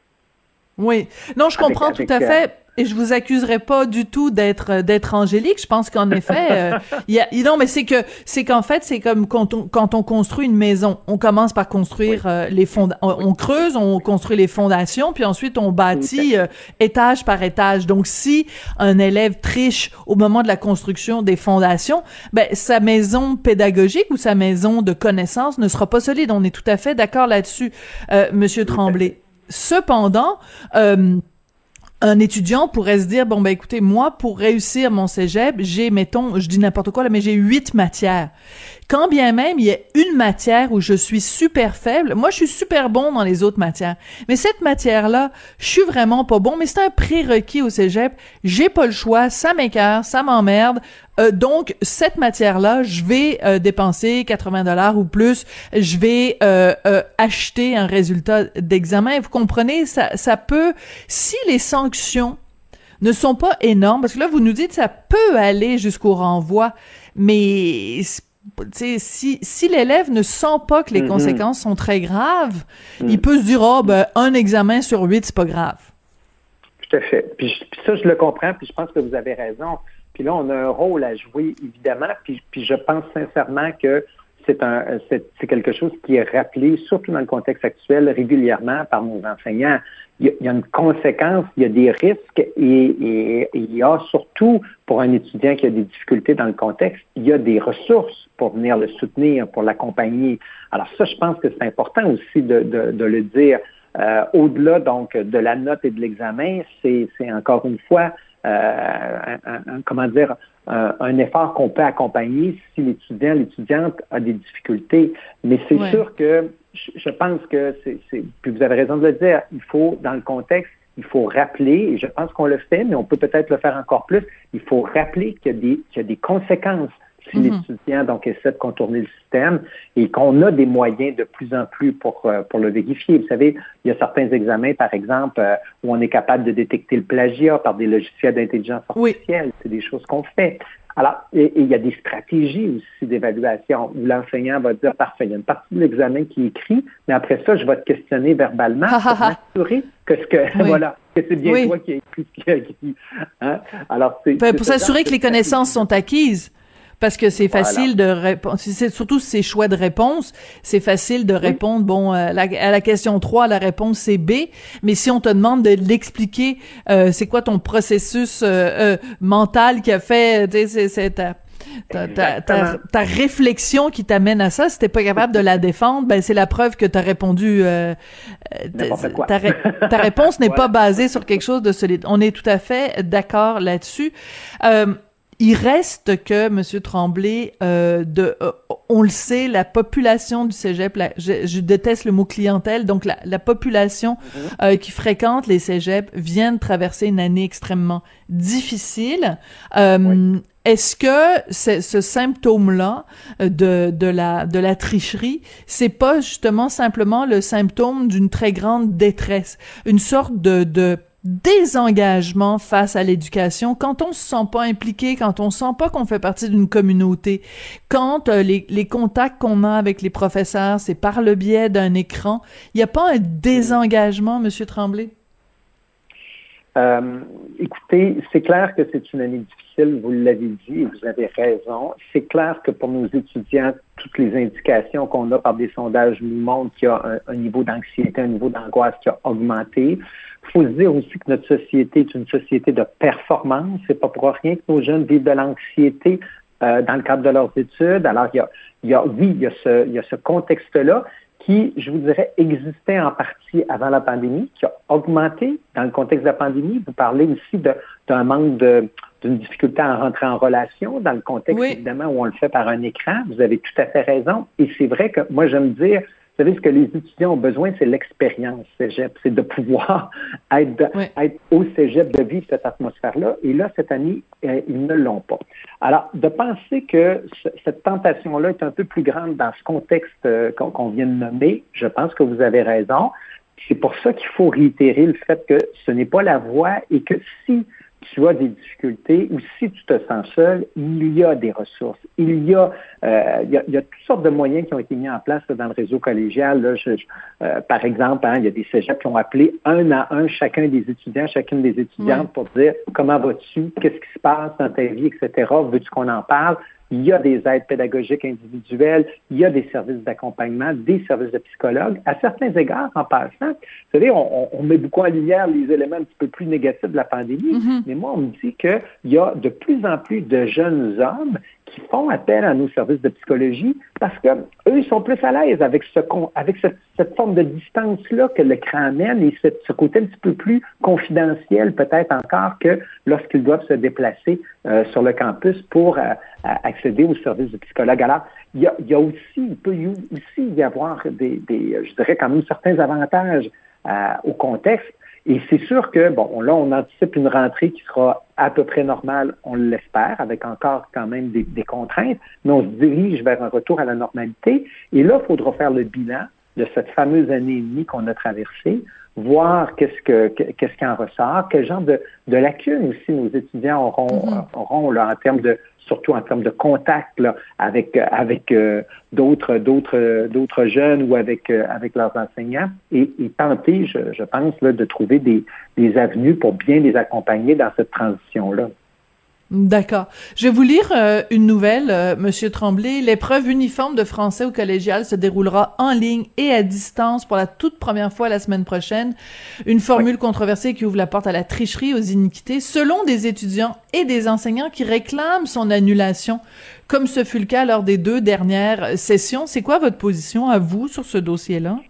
Oui. Non, je comprends tout à euh, fait. Et je vous accuserai pas du tout d'être euh, d'être angélique. Je pense qu'en effet, euh, il y a non, mais c'est que c'est qu'en fait c'est comme quand on quand on construit une maison, on commence par construire euh, les fonds, on, creuse, on construit les fondations, puis ensuite on bâtit étage par étage. Donc si un élève triche au moment de la construction des fondations, ben sa maison pédagogique ou sa maison de connaissances ne sera pas solide. On est tout à fait d'accord là-dessus, Monsieur Tremblay. Cependant, euh, un étudiant pourrait se dire bon ben écoutez moi pour réussir mon cégep j'ai mettons je dis n'importe quoi là mais j'ai huit matières quand bien même il y a une matière où je suis super faible moi je suis super bon dans les autres matières mais cette matière là je suis vraiment pas bon mais c'est un prérequis au cégep j'ai pas le choix ça m'écœure ça m'emmerde euh, donc cette matière-là, je vais euh, dépenser 80 dollars ou plus. Je vais euh, acheter un résultat d'examen. Vous comprenez, ça, ça peut, si les sanctions ne sont pas énormes, parce que là vous nous dites ça peut aller jusqu'au renvoi, mais si, si l'élève ne sent pas que les mm-hmm. conséquences sont très graves, il mm. peut se dire, oh, ben, un examen sur huit, c'est pas grave. Tout à fait. Puis, puis, ça, je le comprends, puis je pense que vous avez raison Puis là, on a un rôle à jouer, évidemment, puis, puis je pense sincèrement que c'est un c'est quelque chose qui est rappelé, surtout dans le contexte actuel, régulièrement par nos enseignants. Il y a, une conséquence, il y a des risques et, et, il y a surtout pour un étudiant qui a des difficultés dans le contexte, il y a des ressources pour venir le soutenir, pour l'accompagner. Alors ça, je pense que c'est important aussi de, de, de le dire. Euh, Au-delà donc de la note et de l'examen, c'est encore une fois euh, un, comment dire un effort qu'on peut accompagner si l'étudiant, l'étudiante a des difficultés. Mais c'est sûr que je pense que c'est, puis vous avez raison de le dire, il faut, dans le contexte, il faut rappeler, et je pense qu'on le fait, mais on peut peut-être le faire encore plus, il faut rappeler qu'il y a des, qu'il y a des conséquences si l'étudiant donc essaie de contourner le système et qu'on a des moyens de plus en plus pour, euh, pour le vérifier. Vous savez, il y a certains examens, par exemple, euh, où on est capable de détecter le plagiat par des logiciels d'intelligence artificielle. C'est des choses qu'on fait. Alors, et, il y a des stratégies aussi d'évaluation où l'enseignant va dire, parfait, il y a une partie de l'examen qui est écrit, mais après ça, je vais te questionner verbalement pour m'assurer que ce que, voilà, que c'est bien toi qui as écrit ce qui a écrit. Hein? Alors, c'est, pour s'assurer que les connaissances sont acquises parce que c'est facile de répondre, c'est surtout ces choix de réponse, c'est facile de répondre, bon, euh, à la, question 3, la réponse c'est B, mais si on te demande de l'expliquer, euh, c'est quoi ton processus euh, mental qui a fait, c'est ta, ta, ta, ta, réflexion qui t'amène à ça, si t'es pas capable de la défendre, ben c'est la preuve que tu as répondu. Euh, ta, ta, réponse n'est pas basée sur quelque chose de solide. On est tout à fait d'accord là-dessus. Euh, il reste que M. Tremblay, euh, de, euh, on le sait, la population du cégep, je, déteste le mot clientèle, donc la, population mhm. euh, qui fréquente les cégeps vient de traverser une année extrêmement difficile. Est-ce que ce symptôme-là de, de, la, de la tricherie, c'est pas justement simplement le symptôme d'une très grande détresse, une sorte de, de désengagement face à l'éducation, quand on se sent pas impliqué, quand on sent pas qu'on fait partie d'une communauté, quand euh, les, contacts qu'on a avec les professeurs, c'est par le biais d'un écran, il n'y a pas un désengagement, Monsieur Tremblay? Euh, écoutez, c'est clair que c'est une année difficile, vous l'avez dit et vous avez raison. C'est clair que pour nos étudiants, toutes les indications qu'on a par des sondages nous montrent qu'il y a un niveau d'anxiété, un niveau d'angoisse qui a augmenté. Il faut se dire aussi que notre société est une société de performance. C'est pas pour rien que nos jeunes vivent de l'anxiété euh, dans le cadre de leurs études. Alors, il y a, il y a oui, il y a ce, il y a ce contexte-là qui, je vous dirais, existait en partie avant la pandémie, qui a augmenté dans le contexte de la pandémie. Vous parlez aussi d'un manque de d'une difficulté à rentrer en relation dans le contexte, évidemment, où on le fait par un écran. Vous avez tout à fait raison. Et c'est vrai que moi, j'aime dire, vous savez, ce que les étudiants ont besoin, c'est l'expérience cégep, c'est de pouvoir être, être, au cégep, de vivre cette atmosphère-là. Et là, cette année, euh, ils ne l'ont pas. Alors, de penser que cette tentation-là est un peu plus grande dans ce contexte euh, qu'on vient de nommer, je pense que vous avez raison. C'est pour ça qu'il faut réitérer le fait que ce n'est pas la voie et que si tu as des difficultés ou si tu te sens seul, il y a des ressources. Il y a, euh, il, y a, il y a toutes sortes de moyens qui ont été mis en place dans le réseau collégial. Là, euh, par exemple, hein, il y a des cégeps qui ont appelé un à un chacun des étudiants, chacune des étudiantes pour dire comment vas-tu, qu'est-ce qui se passe dans ta vie, etc. Veux-tu qu'on en parle? Il y a des aides pédagogiques individuelles, il y a des services d'accompagnement, des services de psychologues. À certains égards, en passant, vous savez, on, on met beaucoup en lumière les éléments un petit peu plus négatifs de la pandémie, mm-hmm. mais moi, on me dit qu'il y a de plus en plus de jeunes hommes qui font appel à nos services de psychologie parce que eux, sont plus à l'aise avec ce avec cette, forme de distance-là que l'écran amène et ce côté un petit peu plus confidentiel peut-être encore que lorsqu'ils doivent se déplacer euh, sur le campus pour euh, accéder aux services de psychologue. Alors, il y a, y a aussi, il peut y aussi y avoir des, des je dirais quand même certains avantages euh, au contexte et c'est sûr que, bon, là, on anticipe une rentrée qui sera à peu près normale, on l'espère, avec encore quand même des, contraintes, mais on se dirige vers un retour à la normalité. Et là, il faudra faire le bilan de cette fameuse année et demie qu'on a traversée, voir qu'est-ce que qu'est-ce qui en ressort, quel genre de, de lacunes aussi nos étudiants auront, mm-hmm. auront là, en termes de surtout en termes de contact avec avec euh, d'autres d'autres d'autres jeunes ou avec euh, avec leurs enseignants et, tenter, je, pense, là, de trouver des, des avenues pour bien les accompagner dans cette transition là. D'accord. Je vais vous lire euh, une nouvelle, euh, Monsieur Tremblay. L'épreuve uniforme de français au collégial se déroulera en ligne et à distance pour la toute première fois la semaine prochaine. Une formule controversée qui ouvre la porte à la tricherie, aux iniquités, selon des étudiants et des enseignants qui réclament son annulation, comme ce fut le cas lors des deux dernières sessions. C'est quoi votre position à vous sur ce dossier-là?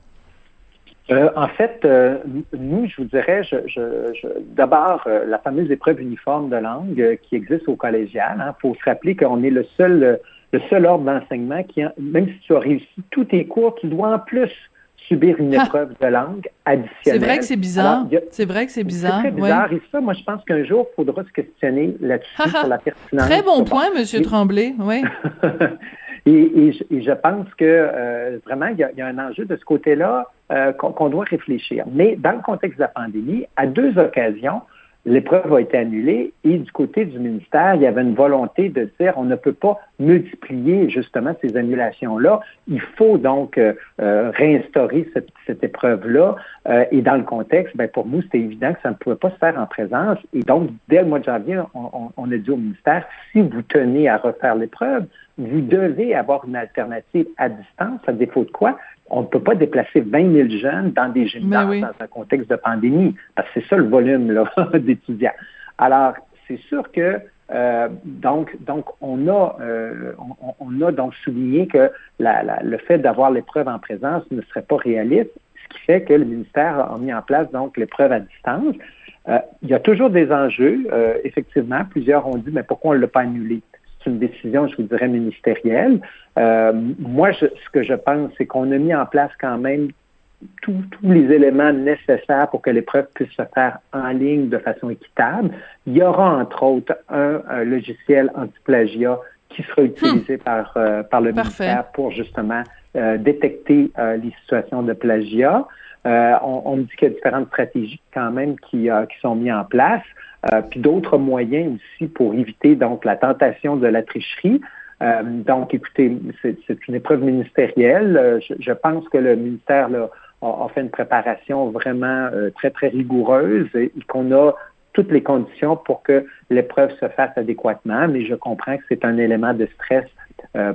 Euh, en fait, euh, nous, je vous dirais, je, je, d'abord, euh, la fameuse épreuve uniforme de langue qui existe au collégial. Il hein, faut se rappeler qu'on est le seul, le seul ordre d'enseignement qui, même si tu as réussi tous tes cours, tu dois en plus subir une ah! épreuve de langue additionnelle. C'est vrai que c'est bizarre. C'est vrai que c'est bizarre. C'est très bizarre. Et ça, moi, je pense qu'un jour, il faudra se questionner là-dessus sur la pertinence. Très bon point, M. Tremblay. Oui. Et, je, pense que euh, vraiment, il y, a, un enjeu de ce côté-là euh, qu'on doit réfléchir. Mais dans le contexte de la pandémie, à deux occasions, l'épreuve a été annulée et du côté du ministère, il y avait une volonté de dire on ne peut pas multiplier justement ces annulations-là. Il faut donc euh, réinstaurer cette, épreuve-là. et dans le contexte, ben, pour nous, c'était évident que ça ne pouvait pas se faire en présence. Et donc, dès le mois de janvier, on, on a dit au ministère, si vous tenez à refaire l'épreuve, vous devez avoir une alternative à distance, à défaut de quoi on ne peut pas déplacer 20 000 jeunes dans des gymnases dans un contexte de pandémie, parce que c'est ça le volume d'étudiants. Alors, c'est sûr que euh, donc, donc on a, euh, on, a donc souligné que le fait d'avoir l'épreuve en présence ne serait pas réaliste, ce qui fait que le ministère a mis en place donc l'épreuve à distance. Euh, il y a toujours des enjeux, effectivement. Plusieurs ont dit, mais pourquoi on ne l'a pas annulé? C'est une décision, je vous dirais, ministérielle. Euh, moi, ce que je pense, c'est qu'on a mis en place quand même tous les éléments nécessaires pour que l'épreuve puisse se faire en ligne de façon équitable. Il y aura, entre autres, un, logiciel anti-plagiat qui sera utilisé hmm. par, euh, par le ministère pour justement euh, détecter les situations de plagiat. on, on, me dit qu'il y a différentes stratégies quand même qui, qui sont mises en place. Euh, puis d'autres moyens aussi pour éviter donc la tentation de la tricherie. Euh, donc, écoutez, c'est une épreuve ministérielle. Euh, je, pense que le ministère là, a, fait une préparation vraiment très, très rigoureuse et, qu'on a toutes les conditions pour que l'épreuve se fasse adéquatement, mais je comprends que c'est un élément de stress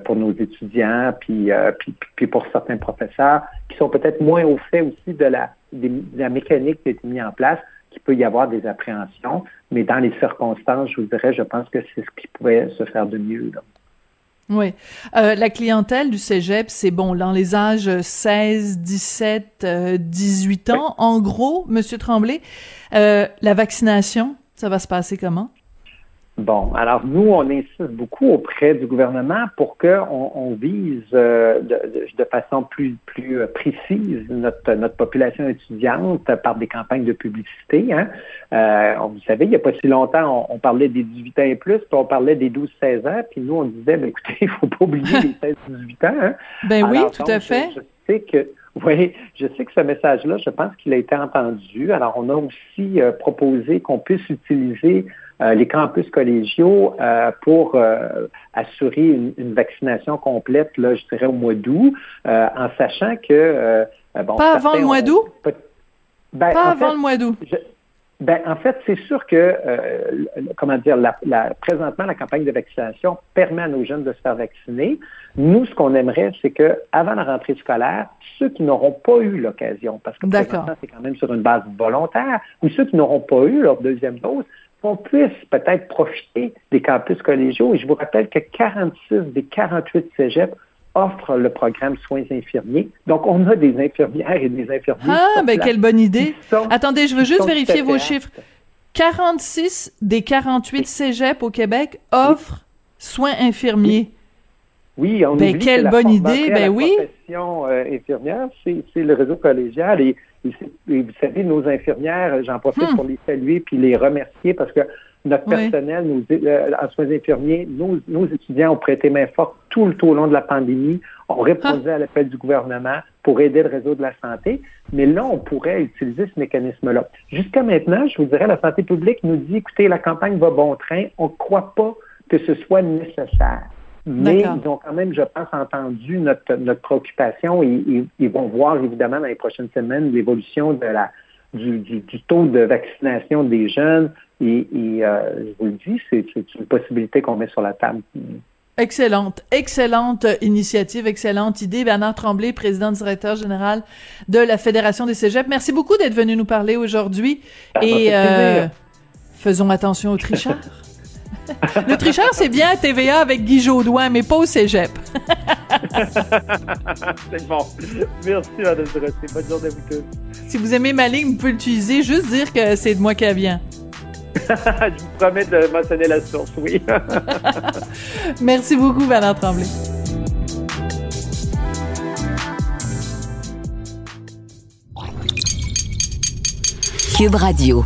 pour nos étudiants, puis, puis, puis, pour certains professeurs qui sont peut-être moins au fait aussi de la, de la mécanique qui a été mise en place qu'il peut y avoir des appréhensions, mais dans les circonstances, je vous dirais, je pense que c'est ce qui pouvait se faire de mieux. Oui. Euh, la clientèle du cégep, c'est bon, dans les âges 16, 17, 18 ans. En gros, Monsieur Tremblay, euh, la vaccination, ça va se passer comment? Bon, alors nous, on insiste beaucoup auprès du gouvernement pour qu'on on vise euh, de, de, façon plus, plus euh, précise notre, notre population étudiante par des campagnes de publicité. Hein. Euh, vous savez, il n'y a pas si longtemps, on, parlait des 18 ans et plus, puis on parlait des 12-16 ans, puis nous, on disait, ben, écoutez, il ne faut pas oublier les 16-18 ans. Hein. Ben oui, tout à fait. Je, sais que oui, je sais que ce message-là, je pense qu'il a été entendu. Alors, on a aussi proposé qu'on puisse utiliser euh, les campus collégiaux euh, pour euh, assurer une, vaccination complète, là, je dirais au mois d'août, en sachant que bon, pas avant le mois d'août? Ben, pas avant le mois d'août. Ben, en fait, c'est sûr que, comment dire, la, présentement, la campagne de vaccination permet à nos jeunes de se faire vacciner. Nous, ce qu'on aimerait, c'est que avant la rentrée scolaire, ceux qui n'auront pas eu l'occasion, parce que c'est quand même sur une base volontaire, ou ceux qui n'auront pas eu leur deuxième dose, qu'on puisse peut-être profiter des campus collégiaux. Et je vous rappelle que 46 des 48 cégeps offrent le programme soins infirmiers. Donc, on a des infirmières et des infirmiers. Ah, ben quelle bonne idée. Attendez, je veux juste vérifier vos chiffres. 46 des 48 cégeps au Québec offrent soins infirmiers. Oui, on ben, quelle bonne idée, ben oui. La profession euh, infirmière, c'est le réseau collégial et et, vous savez, nos infirmières, j'en profite hmm. pour les saluer puis les remercier parce que notre personnel, nos, euh, en soins infirmiers, nos, étudiants ont prêté main forte tout le, tout au long de la pandémie, ont répondu à l'appel du gouvernement pour aider le réseau de la santé. Mais là, on pourrait utiliser ce mécanisme-là. Jusqu'à maintenant, je vous dirais, la santé publique nous dit, écoutez, la campagne va bon train, on ne croit pas que ce soit nécessaire. Mais ils ont quand même, je pense, entendu notre, notre préoccupation et ils vont voir évidemment dans les prochaines semaines l'évolution de la du, taux de vaccination des jeunes. Et, je vous le dis, c'est une possibilité qu'on met sur la table. Excellente, excellente initiative, excellente idée. Bernard Tremblay, président directeur général de la Fédération des Cégeps. Merci beaucoup d'être venu nous parler aujourd'hui. Et euh, faisons attention aux tricheurs. Le tricheur, c'est bien à TVA avec Guy Jodoin, mais pas au cégep. c'est bon. Merci, Mme Dorothée. Bonne journée à vous tous. Si vous aimez ma ligne, vous pouvez l'utiliser. Juste dire que c'est de moi qui vient. Je vous promets de mentionner la source, oui. Merci beaucoup, Bernard Tremblay. Cube Radio.